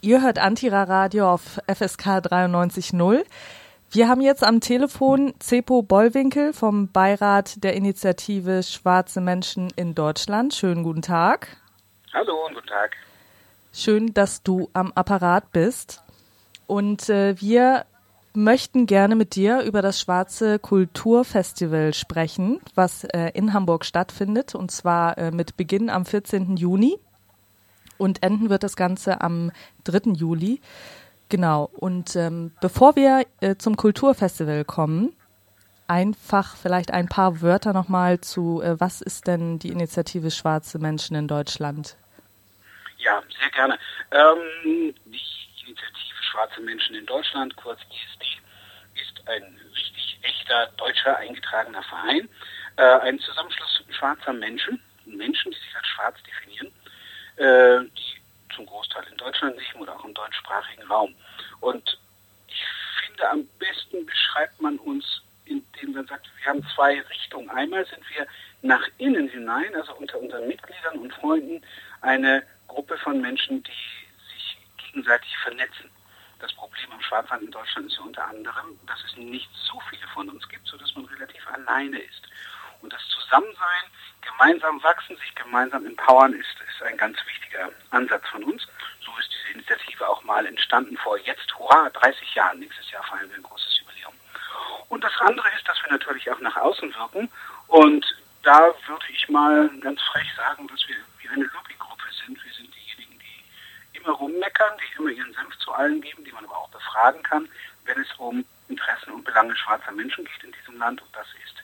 Ihr hört Antira Radio auf FSK 93.0. Wir haben jetzt am Telefon Cepo Bollwinkel vom Beirat der Initiative Schwarze Menschen in Deutschland. Schönen guten Tag. Hallo und guten Tag. Schön, dass du am Apparat bist. Und äh, wir möchten gerne mit dir über das Schwarze Kulturfestival sprechen, was äh, in Hamburg stattfindet, und zwar äh, mit Beginn am 14. Juni. Und enden wird das Ganze am 3. Juli. Genau. Und ähm, bevor wir äh, zum Kulturfestival kommen, einfach vielleicht ein paar Wörter nochmal zu, äh, was ist denn die Initiative Schwarze Menschen in Deutschland? Ja, sehr gerne. Ähm, die Initiative Schwarze Menschen in Deutschland, kurz ISD, ist ein richtig echter deutscher eingetragener Verein, äh, ein Zusammenschluss schwarzer Menschen, Menschen, die sich als schwarz definieren, äh, die zum Großteil in Deutschland leben oder auch im deutschsprachigen Raum. Und ich finde, am besten beschreibt man uns, indem man sagt, wir haben zwei Richtungen. Einmal sind wir nach innen hinein, also unter unseren Mitgliedern und Freunden, eine Gruppe von Menschen, die sich gegenseitig vernetzen. Das Problem am Schwarzwald in Deutschland ist ja unter anderem, dass es nicht so viele von uns gibt, sodass man relativ alleine ist. Und das Zusammensein, gemeinsam wachsen, sich gemeinsam empowern, ist, ist ein ganz wichtiger Ansatz von uns. So ist diese Initiative auch mal entstanden vor jetzt, hurra, 30 Jahren. Nächstes Jahr feiern wir ein großes Jubiläum. Und das andere ist, dass wir natürlich auch nach außen wirken. Und da würde ich mal ganz frech sagen, dass wir wie eine Lobbygruppe sind. Wir sind diejenigen, die immer rummeckern, die immer ihren Senf zu allen geben, die man aber auch befragen kann, wenn es um Interessen und Belange schwarzer Menschen geht in diesem Land. Und das ist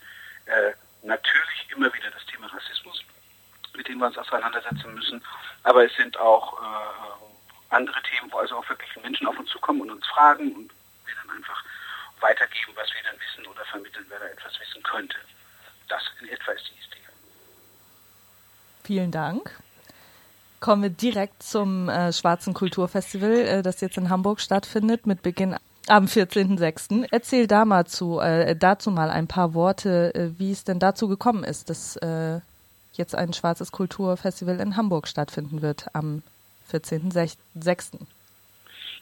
äh, natürlich immer wieder das Thema Rassismus, mit dem wir uns auseinandersetzen müssen. Aber es sind auch äh, andere Themen, wo also auch wirklich Menschen auf uns zukommen und uns fragen und wir dann einfach weitergeben, was wir dann wissen oder vermitteln, wer da etwas wissen könnte. Das in etwa ist die Idee. Vielen Dank. Kommen wir direkt zum äh, Schwarzen Kulturfestival, äh, das jetzt in Hamburg stattfindet, mit Beginn am 14.06. Erzähl da mal zu, äh, dazu mal ein paar Worte, äh, wie es denn dazu gekommen ist, dass äh, jetzt ein schwarzes Kulturfestival in Hamburg stattfinden wird am 14.06.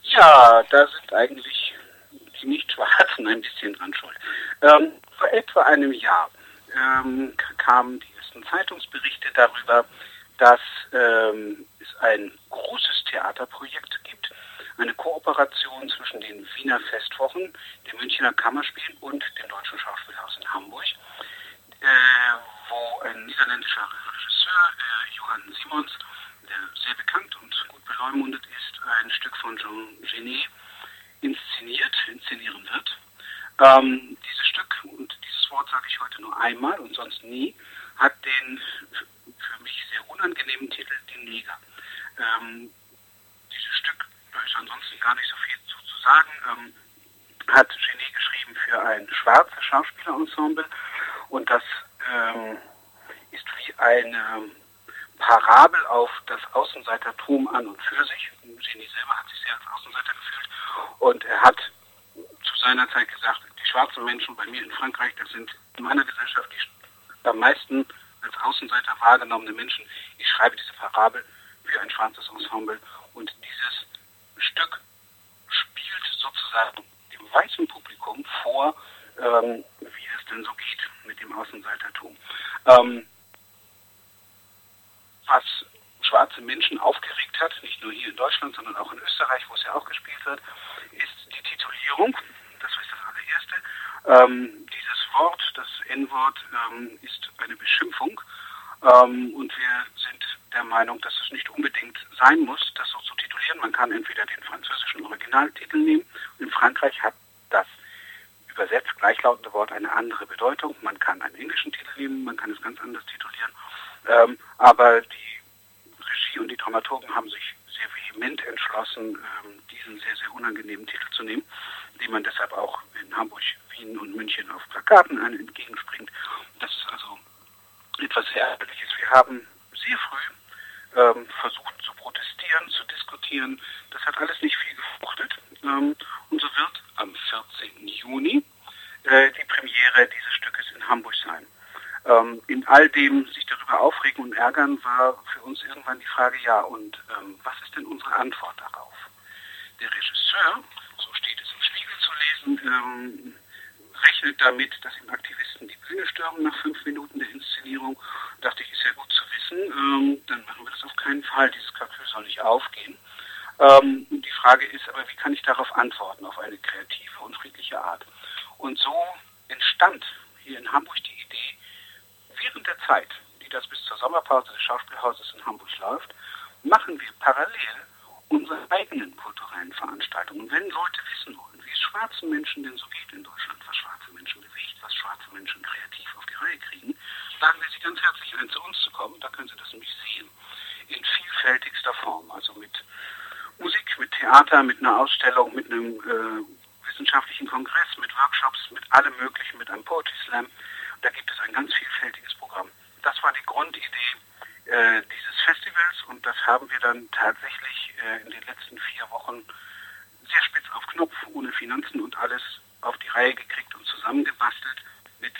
Ja, da sind eigentlich die Nicht-Schwarzen ein bisschen dran schuld. Ähm, vor etwa einem Jahr ähm, kamen die ersten Zeitungsberichte darüber, dass ähm, es ein großes Theaterprojekt gibt, eine Kooperation zwischen den Wiener Festwochen, dem Münchner Kammerspiel und dem Deutschen Schauspielhaus in Hamburg, äh, wo ein niederländischer Regisseur, äh, Johann Simons, der sehr bekannt und gut beleumundet ist, ein Stück von Jean Genet inszeniert, inszenieren wird. Ähm, dieses Stück, und dieses Wort sage ich heute nur einmal und sonst nie, hat den für mich sehr unangenehmen Titel Den Neger. Ähm, dieses Stück da ist ansonsten gar nicht so viel zu, zu sagen. Ähm, hat Genie geschrieben für ein schwarzes Schauspielerensemble und das ähm, ist wie eine Parabel auf das Außenseitertum an und für sich. Genie selber hat sich sehr als Außenseiter gefühlt und er hat zu seiner Zeit gesagt, Menschen bei mir in Frankreich, das sind in meiner Gesellschaft die am meisten als Außenseiter wahrgenommene Menschen. Ich schreibe diese Parabel für ein schwarzes Ensemble und dieses Stück spielt sozusagen dem weißen Publikum vor, ähm, wie es denn so geht mit dem Außenseitertum. Ähm, was schwarze Menschen aufgeregt hat, nicht nur hier in Deutschland, sondern auch in Österreich, wo es ja auch gespielt wird, ist die Titulierung. Das ist das allererste. Ähm, dieses Wort, das N-Wort, ähm, ist eine Beschimpfung. Ähm, und wir sind der Meinung, dass es nicht unbedingt sein muss, das so zu titulieren. Man kann entweder den französischen Originaltitel nehmen. In Frankreich hat das übersetzt gleichlautende Wort eine andere Bedeutung. Man kann einen englischen Titel nehmen, man kann es ganz anders titulieren. Ähm, aber die Regie und die Dramaturgen haben sich vehement entschlossen, ähm, diesen sehr, sehr unangenehmen Titel zu nehmen, den man deshalb auch in Hamburg, Wien und München auf Plakaten entgegenspringt. Das ist also etwas sehr Ärgerliches. Wir haben sehr früh ähm, versucht zu protestieren, zu diskutieren. Das hat alles nicht viel gefruchtet. Ähm, und so wird am 14. Juni äh, die Premiere dieses Stückes in Hamburg sein. Ähm, in all dem sich darüber aufregen und ärgern war für uns irgendwann die Frage, ja, und ähm, was ist denn unsere Antwort darauf? Der Regisseur, so steht es im Spiegel zu lesen, ähm, rechnet damit, dass ihm Aktivisten die Bühne stürmen nach fünf Minuten der Inszenierung. Dachte ich, ist ja gut zu wissen. Ähm, dann machen wir das auf keinen Fall. Dieses Kalkül soll nicht aufgehen. Ähm, die Frage ist aber, wie kann ich darauf antworten, auf eine kreative und friedliche Art? Und so entstand hier in Hamburg die während der Zeit, die das bis zur Sommerpause des Schauspielhauses in Hamburg läuft, machen wir parallel unsere eigenen kulturellen Veranstaltungen. Wenn Leute wissen wollen, wie es schwarzen Menschen denn so geht in Deutschland, was schwarze Menschen bewegt, was schwarze Menschen kreativ auf die Reihe kriegen, laden wir sie ganz herzlich ein, zu uns zu kommen. Da können sie das nämlich sehen. In vielfältigster Form. Also mit Musik, mit Theater, mit einer Ausstellung, mit einem äh, wissenschaftlichen Kongress, mit Workshops, mit allem Möglichen, mit einem Poetry Slam. Da gibt es ein ganz vielfältiges Programm. Das war die Grundidee äh, dieses Festivals und das haben wir dann tatsächlich äh, in den letzten vier Wochen sehr spitz auf Knopf, ohne Finanzen und alles auf die Reihe gekriegt und zusammengebastelt mit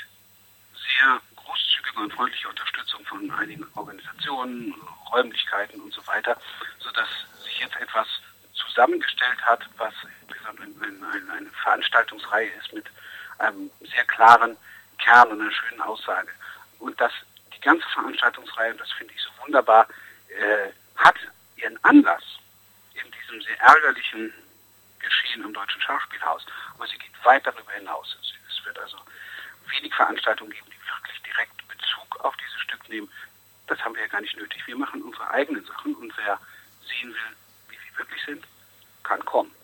sehr großzügiger und freundlicher Unterstützung von einigen Organisationen, Räumlichkeiten und so weiter, sodass sich jetzt etwas zusammengestellt hat, was eine, eine Veranstaltungsreihe ist mit einem sehr klaren Kern und einer schönen Aussage. Und das die ganze Veranstaltungsreihe, und das finde ich so wunderbar, äh, hat ihren Anlass in diesem sehr ärgerlichen Geschehen im Deutschen Schauspielhaus. Aber sie geht weit darüber hinaus. Es wird also wenig Veranstaltungen geben, die wirklich direkt Bezug auf dieses Stück nehmen. Das haben wir ja gar nicht nötig. Wir machen unsere eigenen Sachen und wer sehen will, wie sie wirklich sind, kann kommen.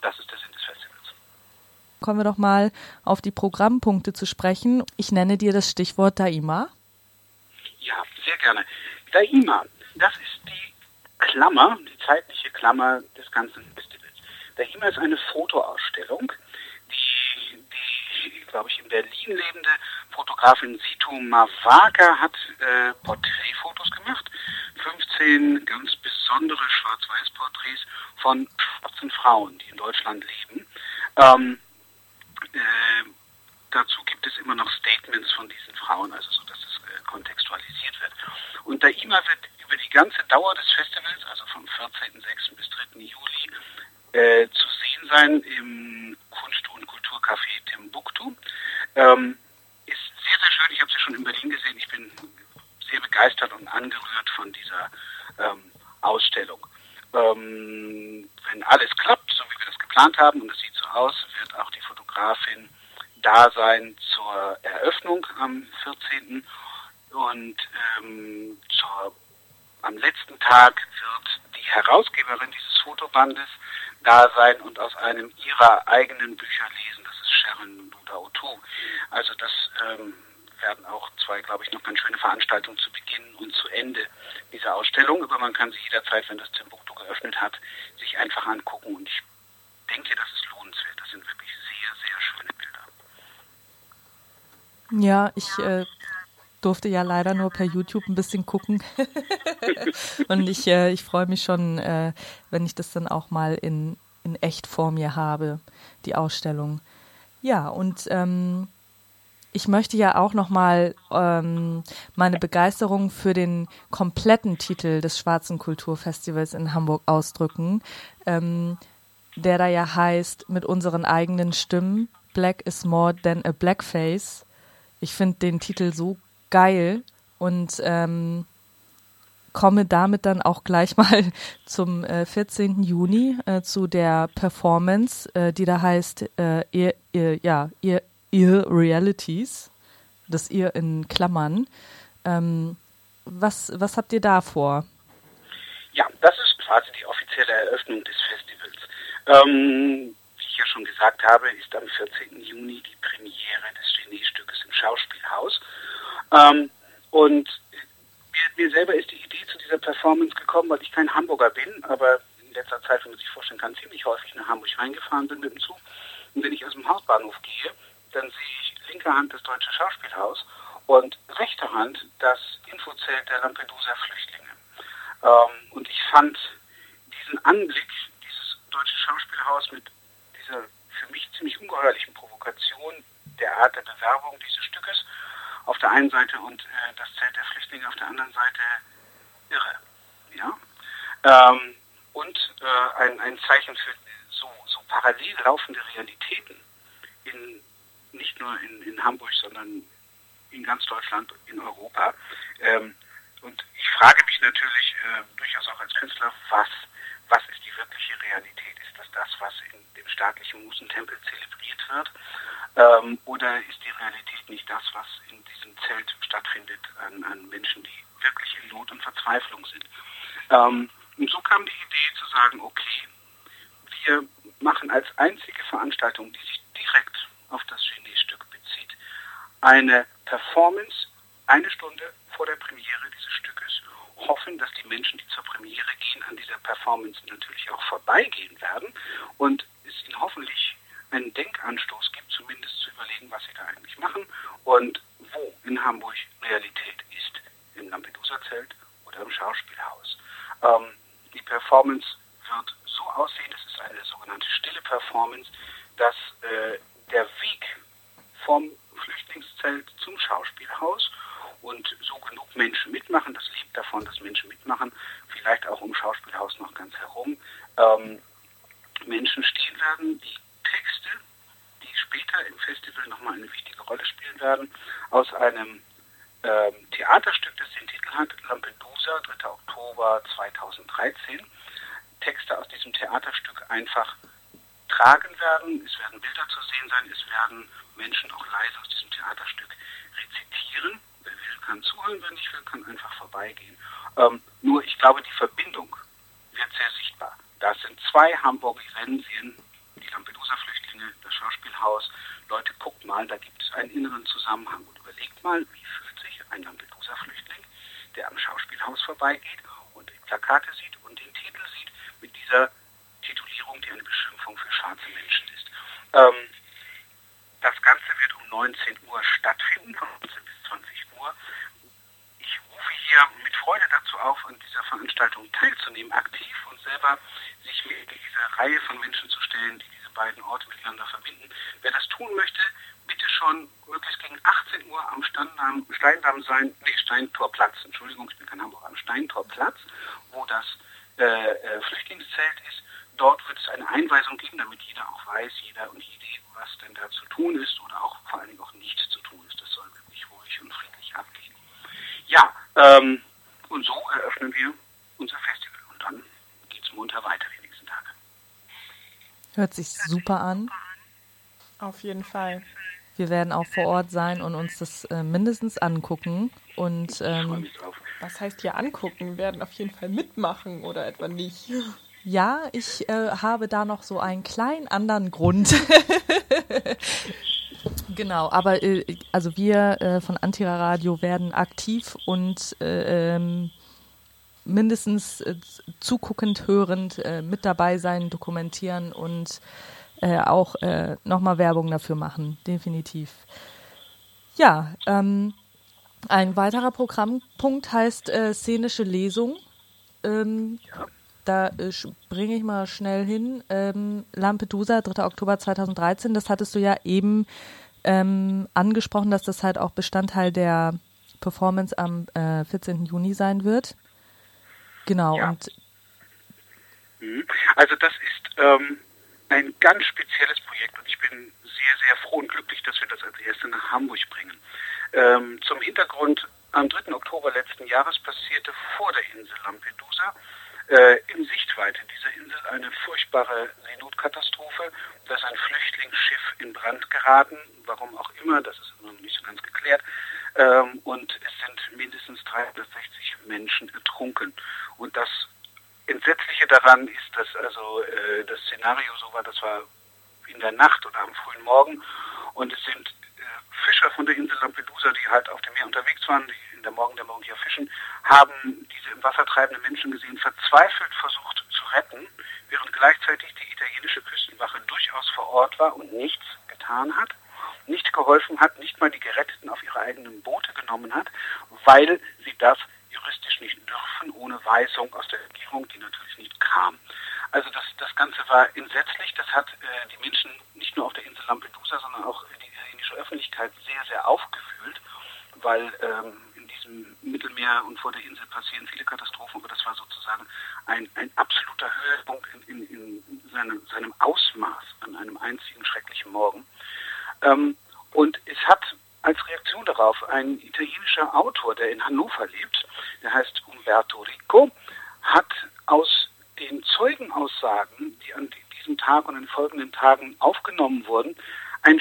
Das ist der Sinn des Festivals. Kommen wir doch mal auf die Programmpunkte zu sprechen. Ich nenne dir das Stichwort Daima. Ja, sehr gerne. Daima, das ist die Klammer, die zeitliche Klammer des ganzen Festivals. Daima ist eine Fotoausstellung, die, die glaube ich, in Berlin lebende Fotografin Situ Mawaka hat äh, Porträtfotos gemacht. 15 ganz besondere Schwarz-Weiß-Porträts von schwarzen Frauen, die in Deutschland leben. Ähm, äh, dazu gibt es immer noch Statements von diesen Frauen, also so, dass es äh, kontextualisiert wird. Und da IMA wird über die ganze Dauer des Festivals, also vom 14.06. bis 3. Juli, äh, zu sehen sein im Kunst- und Kulturcafé Timbuktu. Ähm, ist sehr, sehr schön. Ich habe sie schon in Berlin gesehen. Ich bin sehr begeistert und angerührt von dieser ähm, Ausstellung. Ähm, wenn alles klappt, so wie wir das geplant haben, und es sieht so aus, wird auch die Fotografin da sein zur Eröffnung am 14. Und ähm, zur, am letzten Tag wird die Herausgeberin dieses Fotobandes da sein und aus einem ihrer eigenen Bücher lesen. Das ist Sharon Luda Also das ähm, werden auch zwei, glaube ich, noch ganz schöne Veranstaltungen zu Beginn und zu Ende dieser Ausstellung. Aber man kann sie jederzeit, wenn das Timbuktu geöffnet hat, sich einfach angucken. Und ich denke, das ist lohnenswert. Das sind wirklich sehr, sehr schöne Bilder. Ja, ich äh, durfte ja leider nur per YouTube ein bisschen gucken. und ich, äh, ich freue mich schon, äh, wenn ich das dann auch mal in, in echt vor mir habe, die Ausstellung. Ja, und ähm, ich möchte ja auch nochmal ähm, meine Begeisterung für den kompletten Titel des Schwarzen Kulturfestivals in Hamburg ausdrücken, ähm, der da ja heißt, mit unseren eigenen Stimmen, Black is more than a blackface. Ich finde den Titel so geil und ähm, komme damit dann auch gleich mal zum äh, 14. Juni äh, zu der Performance, äh, die da heißt, äh, ihr, ihr, ja, ihr, Irrealities, das ihr in Klammern. Ähm, was, was habt ihr da vor? Ja, das ist quasi die offizielle Eröffnung des Festivals. Ähm, wie ich ja schon gesagt habe, ist am 14. Juni die Premiere des Geniestückes im Schauspielhaus. Ähm, und mir, mir, selber ist die Idee zu dieser Performance gekommen, weil ich kein Hamburger bin, aber in letzter Zeit, wenn man sich vorstellen kann, ziemlich häufig nach Hamburg reingefahren bin mit dem Zug. Und wenn ich aus dem Hauptbahnhof gehe, dann sehe ich linke Hand das Deutsche Schauspielhaus und rechte Hand das Infozelt der Lampedusa-Flüchtlinge. Ähm, und ich fand diesen Anblick, dieses Deutsche Schauspielhaus mit dieser für mich ziemlich ungeheuerlichen Provokation der Art der Bewerbung dieses Stückes auf der einen Seite und äh, das Zelt der Flüchtlinge auf der anderen Seite irre. Ja? Ähm, und äh, ein, ein Zeichen für so, so parallel laufende Realitäten in, nicht nur in, in Hamburg, sondern in ganz Deutschland, in Europa. Ähm, und ich frage mich natürlich äh, durchaus auch als Künstler, was, was ist die wirkliche Realität? Ist das das, was in dem staatlichen Musentempel zelebriert wird? Ähm, oder ist die Realität nicht das, was in diesem Zelt stattfindet an, an Menschen, die wirklich in Not und Verzweiflung sind? Ähm, und so kam die Idee zu sagen, okay, wir machen als einzige Veranstaltung, die sich direkt auf das Genie-Stück bezieht, eine Performance eine Stunde vor der Premiere dieses Stückes, hoffen, dass die Menschen, die zur Premiere gehen, an dieser Performance natürlich auch vorbeigehen werden und es ihnen hoffentlich einen Denkanstoß gibt, zumindest zu überlegen, was sie da eigentlich machen und wo in Hamburg Realität ist, im Lampedusa-Zelt oder im Schauspielhaus. Ähm, die Performance wird so aussehen, es ist eine sogenannte stille Performance, dass äh, der Weg vom Flüchtlingszelt zum Schauspielhaus und so genug Menschen mitmachen, das lebt davon, dass Menschen mitmachen, vielleicht auch um Schauspielhaus noch ganz herum, ähm, Menschen stehen werden, die Texte, die später im Festival nochmal eine wichtige Rolle spielen werden, aus einem ähm, Theaterstück, das den Titel hat, Lampedusa, 3. Oktober 2013, Texte aus diesem Theaterstück einfach tragen werden. Es werden Bilder zu sehen werden Menschen auch leise aus diesem Theaterstück rezitieren. Wer will, kann zuhören, wer nicht will, kann einfach vorbeigehen. Ähm, nur ich glaube, die Verbindung wird sehr sichtbar. Da sind zwei Hamburg-Rensien, die Lampedusa-Flüchtlinge, das Schauspielhaus. Leute, guckt mal, da gibt es einen inneren Zusammenhang. Und überlegt mal, wie fühlt sich ein Lampedusa-Flüchtling, der am Schauspielhaus vorbeigeht und die Plakate sieht und den Titel sieht, mit dieser Titulierung, die eine Beschimpfung für schwarze Menschen ist. Ähm, das Ganze wird um 19 Uhr stattfinden, von 19 bis 20 Uhr. Ich rufe hier mit Freude dazu auf, an dieser Veranstaltung teilzunehmen, aktiv und selber sich mit dieser Reihe von Menschen zu stellen, die diese beiden Orte miteinander verbinden. Wer das tun möchte, bitte schon möglichst gegen 18 Uhr am Steindamm, Steindamm sein, nee, Steintorplatz, Entschuldigung, ich bin kein Hamburger, am Steintorplatz, wo das äh, äh, Flüchtlingszelt ist. Dort wird es eine Einweisung geben, damit jeder auch weiß, jeder und jede, was denn da zu tun ist oder auch vor allen Dingen auch nicht zu tun ist. Das soll wirklich ruhig und friedlich abgehen. Ja, ähm, und so eröffnen wir unser Festival und dann geht es munter weiter die nächsten Tage. Hört sich super an. Auf jeden Fall. Wir werden auch vor Ort sein und uns das äh, mindestens angucken. Und ähm, was heißt hier angucken? Wir werden auf jeden Fall mitmachen oder etwa nicht. Ja, ich äh, habe da noch so einen kleinen anderen Grund. genau, aber äh, also wir äh, von Antira Radio werden aktiv und äh, ähm, mindestens äh, zuguckend, hörend äh, mit dabei sein, dokumentieren und auch nochmal Werbung dafür machen, definitiv. Ja, ähm, ein weiterer Programmpunkt heißt szenische Lesung. Ähm, ja. Da äh, springe ich mal schnell hin. Ähm, Lampedusa, 3. Oktober 2013, das hattest du ja eben ähm, angesprochen, dass das halt auch Bestandteil der Performance am äh, 14. Juni sein wird. Genau. Ja. Und mhm. also das ist ähm, ein ganz spezielles Projekt und ich bin sehr, sehr froh und glücklich, dass wir das als erste nach Hamburg bringen. Ähm, zum Hintergrund, am 3. Oktober letzten Jahres passierte vor der Insel Lampedusa äh, in Sichtweite dieser Insel eine furchtbare Seenotkatastrophe. Da ist ein Flüchtlingsschiff in Brand geraten, warum auch immer, das ist noch nicht so ganz geklärt. Ähm, und es sind mindestens 360 Menschen ertrunken. Und das Entsetzliche daran ist, dass also äh, das Szenario so war, das war in der Nacht oder am frühen Morgen und es sind äh, Fischer von der Insel Lampedusa, die halt auf dem Meer unterwegs waren, die der Morgendämmerung hier fischen, haben diese im Wasser treibenden Menschen gesehen, verzweifelt versucht zu retten, während gleichzeitig die italienische Küstenwache durchaus vor Ort war und nichts getan hat, nicht geholfen hat, nicht mal die Geretteten auf ihre eigenen Boote genommen hat, weil sie das juristisch nicht dürfen, ohne Weisung aus der Regierung, die natürlich nicht kam. Also das, das Ganze war entsetzlich. Das hat äh, die Menschen nicht nur auf der Insel Lampedusa, sondern auch die italienische Öffentlichkeit sehr, sehr aufgewühlt, weil ähm, Mittelmeer und vor der Insel passieren viele Katastrophen, aber das war sozusagen ein, ein absoluter Höhepunkt in, in, in seinem, seinem Ausmaß an einem einzigen schrecklichen Morgen. Ähm, und es hat als Reaktion darauf ein italienischer Autor, der in Hannover lebt, der heißt Umberto Rico, hat aus den Zeugenaussagen, die an diesem Tag und in den folgenden Tagen aufgenommen wurden, ein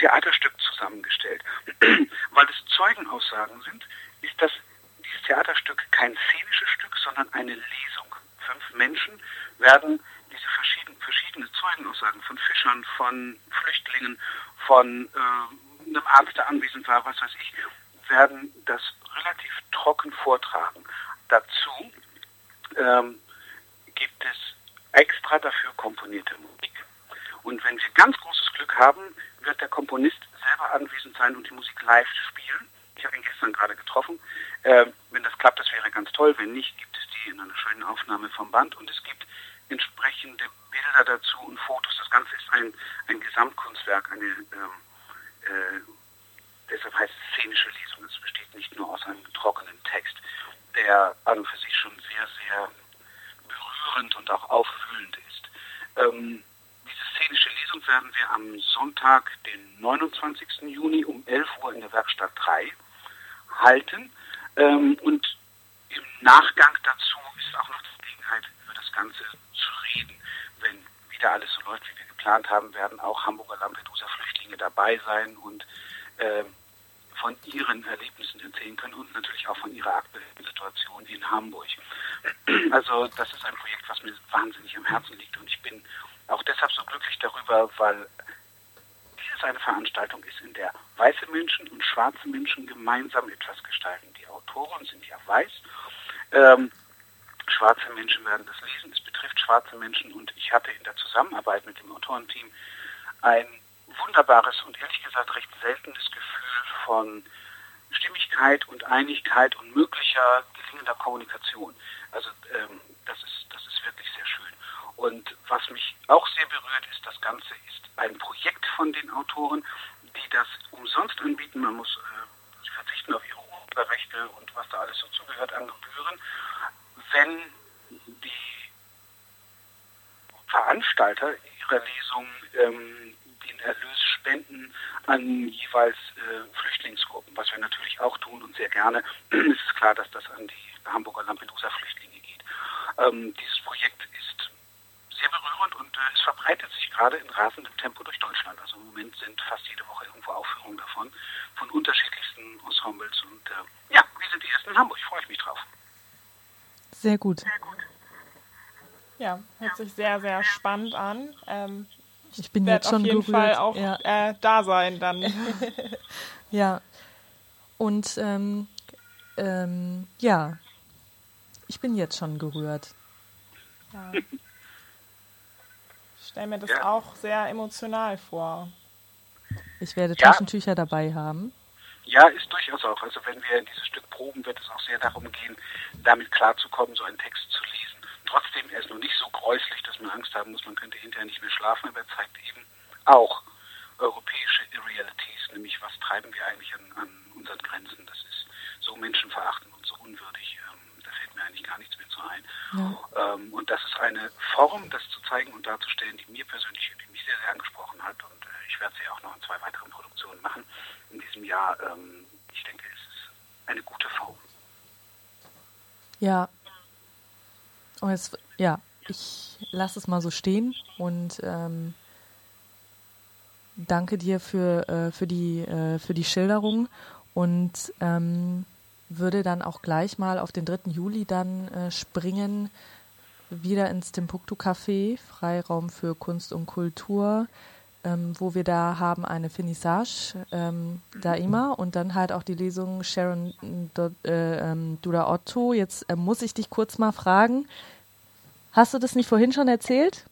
Theaterstück zusammengestellt. Weil es Zeugenaussagen sind, ist das dieses Theaterstück kein szenisches Stück, sondern eine Lesung. Fünf Menschen werden diese verschiedenen verschiedene Zeugenaussagen von Fischern, von Flüchtlingen, von äh, einem Arzt, der anwesend war, was weiß ich, werden das relativ trocken vortragen. Dazu ähm, gibt es extra dafür komponierte Musik. Und wenn wir ganz großes Glück haben, wird der Komponist selber anwesend sein und die Musik live spielen. Ich habe ihn gestern gerade getroffen. Äh, wenn das klappt, das wäre ganz toll. Wenn nicht, gibt es die in einer schönen Aufnahme vom Band und es gibt entsprechende Bilder dazu und Fotos. Das Ganze ist ein, ein Gesamtkunstwerk, eine, ähm, äh, deshalb heißt es szenische Lesung. Es besteht nicht nur aus einem trockenen Text, der an und für sich schon sehr, sehr berührend und auch auffühlend ist. Ähm, szenische Lesung werden wir am Sonntag, den 29. Juni um 11 Uhr in der Werkstatt 3 halten. Ähm, und im Nachgang dazu ist auch noch die Gelegenheit, über das Ganze zu reden. Wenn wieder alles so läuft, wie wir geplant haben, werden auch Hamburger Lampedusa-Flüchtlinge dabei sein und äh, von ihren Erlebnissen erzählen können und natürlich auch von ihrer aktuellen Situation in Hamburg. Also das ist ein Projekt, was mir wahnsinnig am Herzen liegt und ich bin auch deshalb so glücklich darüber, weil dieses eine Veranstaltung ist, in der weiße Menschen und schwarze Menschen gemeinsam etwas gestalten. Die Autoren sind ja weiß. Ähm, schwarze Menschen werden das lesen. Es betrifft schwarze Menschen und ich hatte in der Zusammenarbeit mit dem Autorenteam ein wunderbares und ehrlich gesagt recht seltenes Gefühl von Stimmigkeit und Einigkeit und möglicher gelingender Kommunikation. Also ähm, das ist das ist wirklich sehr schön. Und was mich auch sehr berührt, ist, das Ganze ist ein Projekt von den Autoren, die das umsonst anbieten. Man muss, äh, sie verzichten auf ihre Urheberrechte und was da alles dazugehört an Gebühren. Wenn die Veranstalter ihrer Lesung ähm, den Erlös spenden an jeweils äh, Flüchtlingsgruppen, was wir natürlich auch tun und sehr gerne. es ist klar, dass das an die Hamburger Lampedusa-Flüchtlinge geht. Ähm, dieses Projekt ist sehr berührend und äh, es verbreitet sich gerade in rasendem Tempo durch Deutschland. Also im Moment sind fast jede Woche irgendwo Aufführungen davon, von unterschiedlichsten Ensembles. Und äh, ja, wir sind die ersten in Hamburg, freue ich mich drauf. Sehr gut. Ja, hört sich sehr, sehr spannend an. Ähm, ich, ich bin jetzt schon auf jeden gerührt. Fall auch ja. äh, da sein dann. ja. Und ähm, ähm, ja, ich bin jetzt schon gerührt. Ja stelle mir das ja. auch sehr emotional vor. Ich werde Taschentücher dabei haben. Ja, ist durchaus auch. Also wenn wir dieses Stück proben, wird es auch sehr darum gehen, damit klarzukommen, so einen Text zu lesen. Trotzdem, er ist noch nicht so gräuslich, dass man Angst haben muss, man könnte hinterher nicht mehr schlafen, aber er zeigt eben auch europäische Irrealities, nämlich was treiben wir eigentlich an, an unseren Grenzen. Das ist so menschenverachtend und so unwürdig. Ähm, da fällt mir eigentlich gar nichts mehr zu ein. Ja. Ähm, und das ist eine Form, das zu zeigen und darzustellen, die mir persönlich, die mich sehr, sehr angesprochen hat. Und ich werde sie auch noch in zwei weiteren Produktionen machen in diesem Jahr. Ähm, ich denke, es ist eine gute Form. Ja. Und jetzt, ja, ich lasse es mal so stehen und ähm, danke dir für, äh, für, die, äh, für die Schilderung und ähm, würde dann auch gleich mal auf den 3. Juli dann äh, springen, wieder ins Timbuktu Café, Freiraum für Kunst und Kultur, ähm, wo wir da haben eine Finissage, ähm, da immer und dann halt auch die Lesung Sharon äh, ähm, Duda Otto. Jetzt äh, muss ich dich kurz mal fragen, hast du das nicht vorhin schon erzählt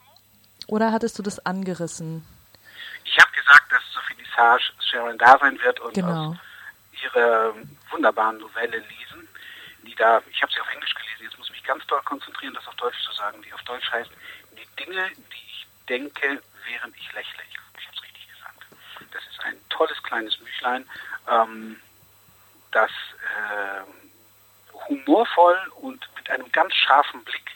oder hattest du das angerissen? Ich habe gesagt, dass zur Finissage Sharon da sein wird und genau. ihre wunderbaren Novelle lesen, die da, ich habe sie auf Englisch gelesen, jetzt muss ich mich ganz doll konzentrieren, das auf Deutsch zu sagen, die auf Deutsch heißt, die Dinge, die ich denke, während ich lächle. Ich, habe es richtig gesagt. Das ist ein tolles kleines Büchlein. Ähm, das äh, humorvoll und mit einem ganz scharfen Blick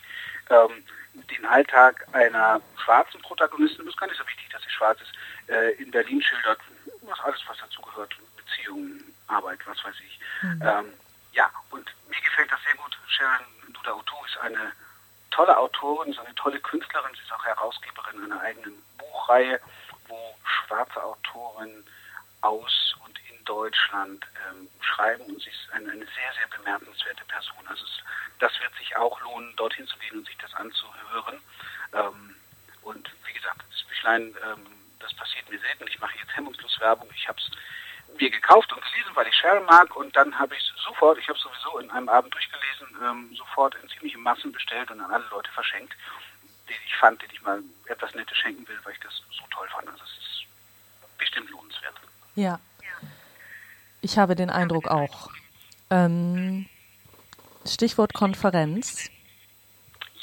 ähm, den Alltag einer schwarzen Protagonistin, das ist gar nicht so wichtig, dass sie schwarz ist, äh, in Berlin schildert, was alles, was dazugehört, Beziehungen, Arbeit, was weiß ich. Mhm. Ähm, ja, und mir gefällt das sehr gut. Sharon Duda-Utu ist eine tolle Autorin, ist eine tolle Künstlerin, sie ist auch Herausgeberin einer eigenen Buchreihe, wo schwarze Autoren aus und in Deutschland ähm, schreiben und sie ist eine, eine, sehr, sehr bemerkenswerte Person. Also es, das wird sich auch lohnen, dorthin zu gehen und sich das anzuhören. Ähm, und wie gesagt, das Büchlein, ähm, das passiert mir selten. Ich mache jetzt hemmungslos Werbung. Ich habe es mir gekauft und gelesen, weil ich Sharon mag und dann habe ich es sofort, ich habe es sowieso in einem Abend durchgelesen, ähm, sofort in ziemliche Massen bestellt und an alle Leute verschenkt, die ich fand, denen ich mal etwas Nettes schenken will, weil ich das so toll fand. Also es ist bestimmt lohnenswert. Ja. Ich habe den Eindruck auch. Ähm, Stichwort Konferenz.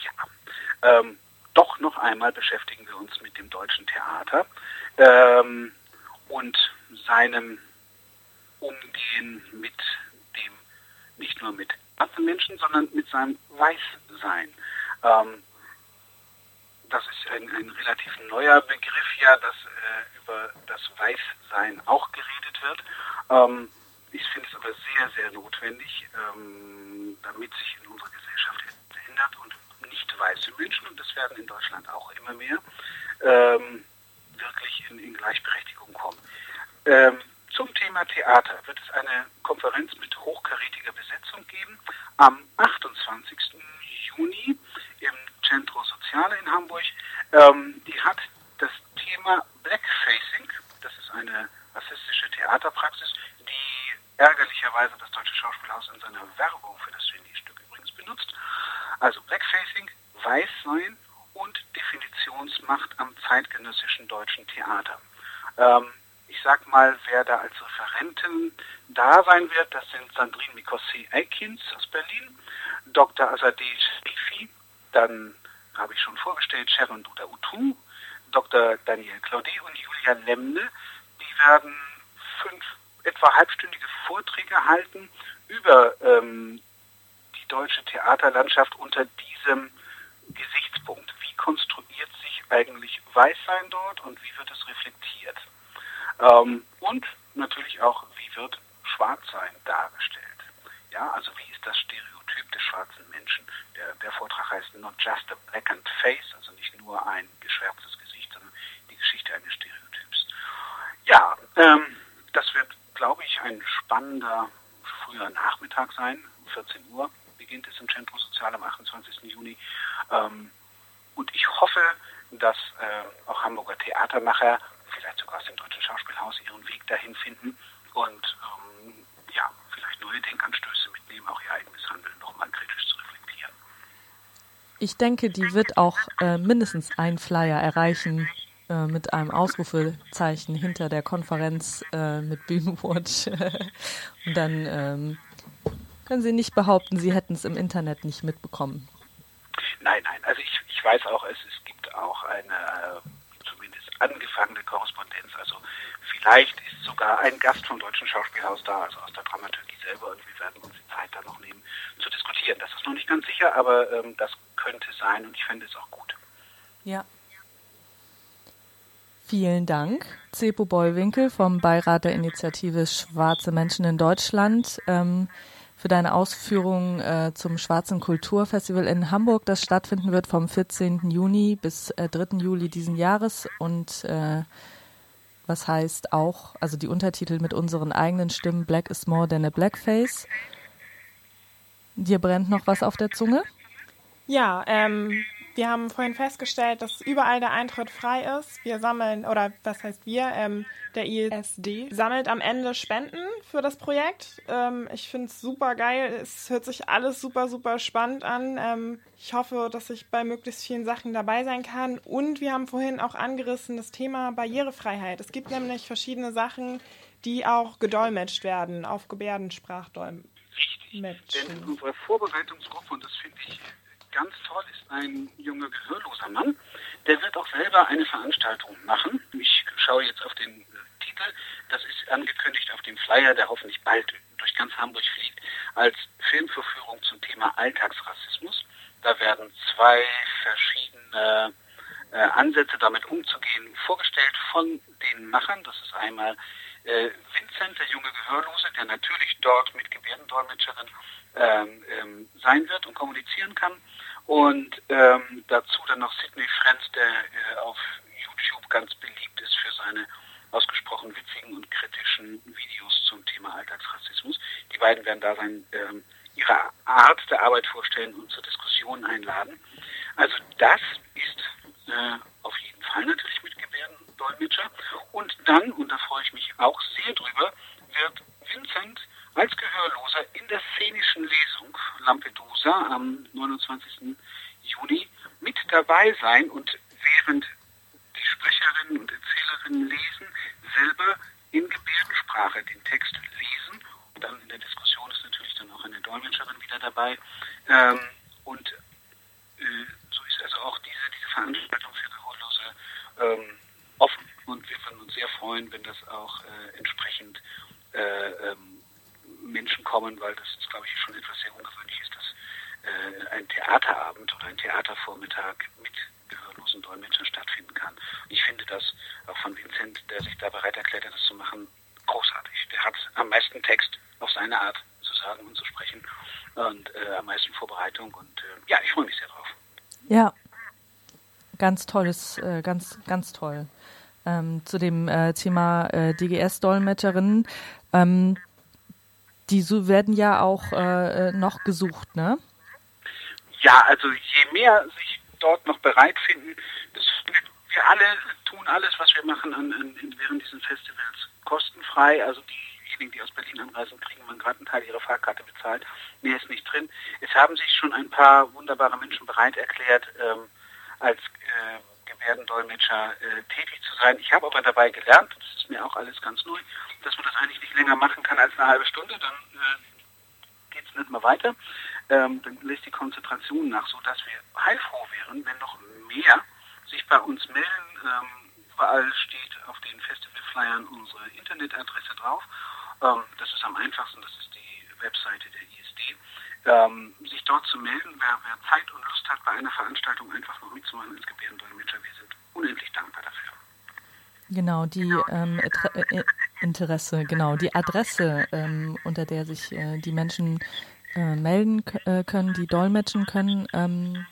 Ja. Ähm, doch noch einmal beschäftigen wir uns mit dem deutschen Theater ähm, und seinem Umgehen mit dem, nicht nur mit schwarzen Menschen, sondern mit seinem Weißsein. Ähm, das ist ein, ein, relativ neuer Begriff ja, dass äh, über das Weißsein auch geredet wird. Ähm, ich finde es aber sehr, sehr notwendig, ähm, damit sich in unserer Gesellschaft ändert und nicht weiße Menschen, und das werden in Deutschland auch immer mehr, ähm, wirklich in, in, Gleichberechtigung kommen. Zum Thema Theater wird es eine Konferenz mit hochkarätiger Besetzung geben am 28. Juni im Centro Soziale in Hamburg. Ähm, die hat das Thema Blackfacing, das ist eine rassistische Theaterpraxis, die ärgerlicherweise das Deutsche Schauspielhaus in seiner Werbung für das Genie-Stück übrigens benutzt. Also Blackfacing, Weißsein und Definitionsmacht am zeitgenössischen deutschen Theater. Ähm, ich sag mal, wer da als Referenten da sein wird, das sind Sandrine Mikossi-Eikins aus Berlin, Dr. Azadeh Sharifi, dann habe ich schon vorgestellt, Sharon Duda Utu, Dr. Daniel Claudet und Julia Lemne. Die werden fünf etwa halbstündige Vorträge halten über ähm, die deutsche Theaterlandschaft unter diesem Gesichtspunkt. Wie konstruiert sich eigentlich Weißsein dort und wie wird es reflektiert? Ähm, und natürlich auch, wie wird Schwarzsein dargestellt? Ja, also wie ist das Stereotyp des schwarzen Menschen? Der, der Vortrag heißt Not Just a Blackened Face, also nicht nur ein geschwärztes Gesicht, sondern die Geschichte eines Stereotyps. Ja, ähm, das wird, glaube ich, ein spannender früher Nachmittag sein. 14 Uhr beginnt es im Centro Sozial am 28. Juni. Ähm, und ich hoffe, dass äh, auch Hamburger Theatermacher vielleicht sogar aus dem Deutschen Schauspielhaus ihren Weg dahin finden und ähm, ja, vielleicht neue Denkanstöße mitnehmen, auch ihr eigenes Handeln nochmal kritisch zu reflektieren. Ich denke, die wird auch äh, mindestens ein Flyer erreichen äh, mit einem Ausrufezeichen hinter der Konferenz äh, mit Bühnenwatch. Und dann ähm, können Sie nicht behaupten, Sie hätten es im Internet nicht mitbekommen. Nein, nein. Also ich, ich weiß auch, es, es gibt auch eine angefangene Korrespondenz. Also vielleicht ist sogar ein Gast vom Deutschen Schauspielhaus da, also aus der Dramaturgie selber, und wir werden uns die Zeit da noch nehmen, zu diskutieren. Das ist noch nicht ganz sicher, aber ähm, das könnte sein und ich fände es auch gut. Ja. Vielen Dank, Cepo Bollwinkel vom Beirat der Initiative Schwarze Menschen in Deutschland. Ähm, für deine Ausführungen äh, zum Schwarzen Kulturfestival in Hamburg, das stattfinden wird vom 14. Juni bis äh, 3. Juli diesen Jahres und äh, was heißt auch, also die Untertitel mit unseren eigenen Stimmen, Black is more than a blackface. Dir brennt noch was auf der Zunge? Ja, ähm, wir haben vorhin festgestellt, dass überall der Eintritt frei ist. Wir sammeln, oder was heißt wir, ähm, der ISD sammelt am Ende Spenden für das Projekt. Ähm, ich finde es super geil. Es hört sich alles super, super spannend an. Ähm, ich hoffe, dass ich bei möglichst vielen Sachen dabei sein kann. Und wir haben vorhin auch angerissen das Thema Barrierefreiheit. Es gibt nämlich verschiedene Sachen, die auch gedolmetscht werden auf Gebärdensprachdolmetschen. Richtig. Denn unsere Vorbereitungsgruppe, und das finde ich ganz toll ist ein junger gehörloser Mann. Der wird auch selber eine Veranstaltung machen. Ich schaue jetzt auf den äh, Titel. Das ist angekündigt auf dem Flyer, der hoffentlich bald durch ganz Hamburg fliegt, als Filmverführung zum Thema Alltagsrassismus. Da werden zwei verschiedene äh, Ansätze, damit umzugehen, vorgestellt von den Machern. Das ist einmal äh, Vincent, der junge Gehörlose, der natürlich dort mit Gebärdendolmetscherin ähm, ähm, sein wird und kommunizieren kann. Und ähm, dazu dann noch Sidney Frenz, der äh, auf YouTube ganz beliebt ist für seine ausgesprochen witzigen und kritischen Videos zum Thema Alltagsrassismus. Die beiden werden da sein, ähm, ihre Art der Arbeit vorstellen und zur Diskussion einladen. Also das ist äh, auf jeden Fall natürlich mit Gebärdendolmetscher. Und dann, und da freue ich mich auch sehr drüber, wird Vincent als Gehörloser in der szenischen Lesung Lampedusa am 29. Juni mit dabei sein und während die Sprecherinnen und Erzählerinnen lesen, selber in Gebärdensprache den Text lesen. Und dann in der Diskussion ist natürlich dann auch eine Dolmetscherin wieder dabei. Ähm, und äh, so ist also auch diese, diese Veranstaltung für Gehörlose ähm, offen. Und wir würden uns sehr freuen, wenn das auch äh, entsprechend äh, ähm, Menschen kommen, weil das ist, glaube ich, schon etwas sehr Ungewöhnliches, dass äh, ein Theaterabend oder ein Theatervormittag mit gehörlosen Dolmetschern stattfinden kann. Und ich finde das auch von Vincent, der sich da bereit erklärt hat, das zu machen, großartig. Der hat am meisten Text auf seine Art zu sagen und zu sprechen und äh, am meisten Vorbereitung und äh, ja, ich freue mich sehr drauf. Ja, ganz tolles, äh, ganz, ganz toll. Ähm, zu dem äh, Thema äh, DGS-Dolmetscherinnen. Ähm, die so werden ja auch äh, noch gesucht, ne? Ja, also je mehr sich dort noch bereit finden, das, wir alle tun alles, was wir machen an, an, während diesen Festivals kostenfrei. Also diejenigen, die aus Berlin anreisen, kriegen man gerade einen Teil ihrer Fahrkarte bezahlt. Mehr ist nicht drin. Es haben sich schon ein paar wunderbare Menschen bereit erklärt, ähm, als äh, Gebärdendolmetscher äh, tätig zu sein. Ich habe aber dabei gelernt, das ist mir auch alles ganz neu, dass man das eigentlich nicht länger machen kann als eine halbe Stunde, dann äh, geht es nicht mehr weiter. Ähm, dann lässt die Konzentration nach, sodass wir heilfroh wären, wenn noch mehr sich bei uns melden. Ähm, überall steht auf den Festivalflyern unsere Internetadresse drauf. Ähm, das ist am einfachsten, das ist die Webseite der ISD. Ähm, sich dort zu melden, wer, wer, Zeit und Lust hat, bei einer Veranstaltung einfach noch mitzumachen als Gebärdendolmetscher. Wir sind unendlich dankbar dafür. Genau, die ähm, äh, Interesse, genau, die Adresse, ähm, unter der sich äh, die Menschen äh, melden äh, können, die dolmetschen können, ähm,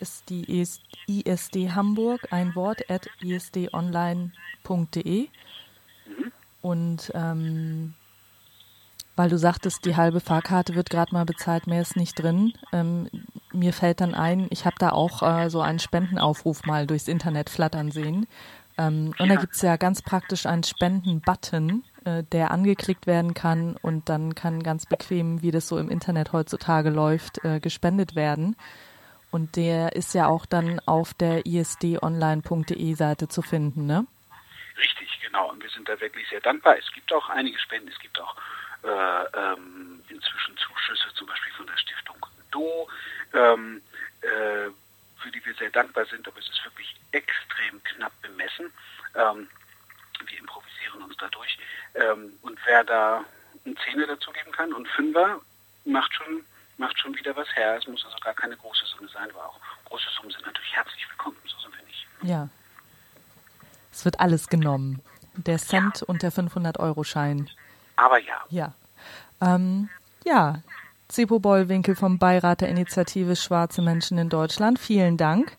ist die ISD Hamburg, ein Wort, at isdonline.de. Mhm. Und ähm, weil du sagtest, die halbe Fahrkarte wird gerade mal bezahlt, mehr ist nicht drin. Ähm, mir fällt dann ein, ich habe da auch äh, so einen Spendenaufruf mal durchs Internet flattern sehen. Ähm, und da gibt es ja ganz praktisch einen Spenden-Button, äh, der angeklickt werden kann und dann kann ganz bequem, wie das so im Internet heutzutage läuft, äh, gespendet werden. Und der ist ja auch dann auf der isdonline.de Seite zu finden, ne? Richtig, genau. Und wir sind da wirklich sehr dankbar. Es gibt auch einige Spenden, es gibt auch äh, ähm, inzwischen Zuschüsse, zum Beispiel von der Stiftung Do, ähm, äh, für die wir sehr dankbar sind, aber es ist wirklich extrem knapp bemessen. Ähm, wir improvisieren uns dadurch. Ähm, und wer da einen Zehner dazugeben kann und Fünfer, macht schon, macht schon wieder was her. Es muss also gar keine große Summe sein, aber auch große Summen sind natürlich herzlich willkommen, so sind wir nicht. Ja. Es wird alles genommen. Der Cent ja. und der 500-Euro-Schein. Aber ja. Ja. Ähm, ja, Zepo Bollwinkel vom Beirat der Initiative Schwarze Menschen in Deutschland, vielen Dank.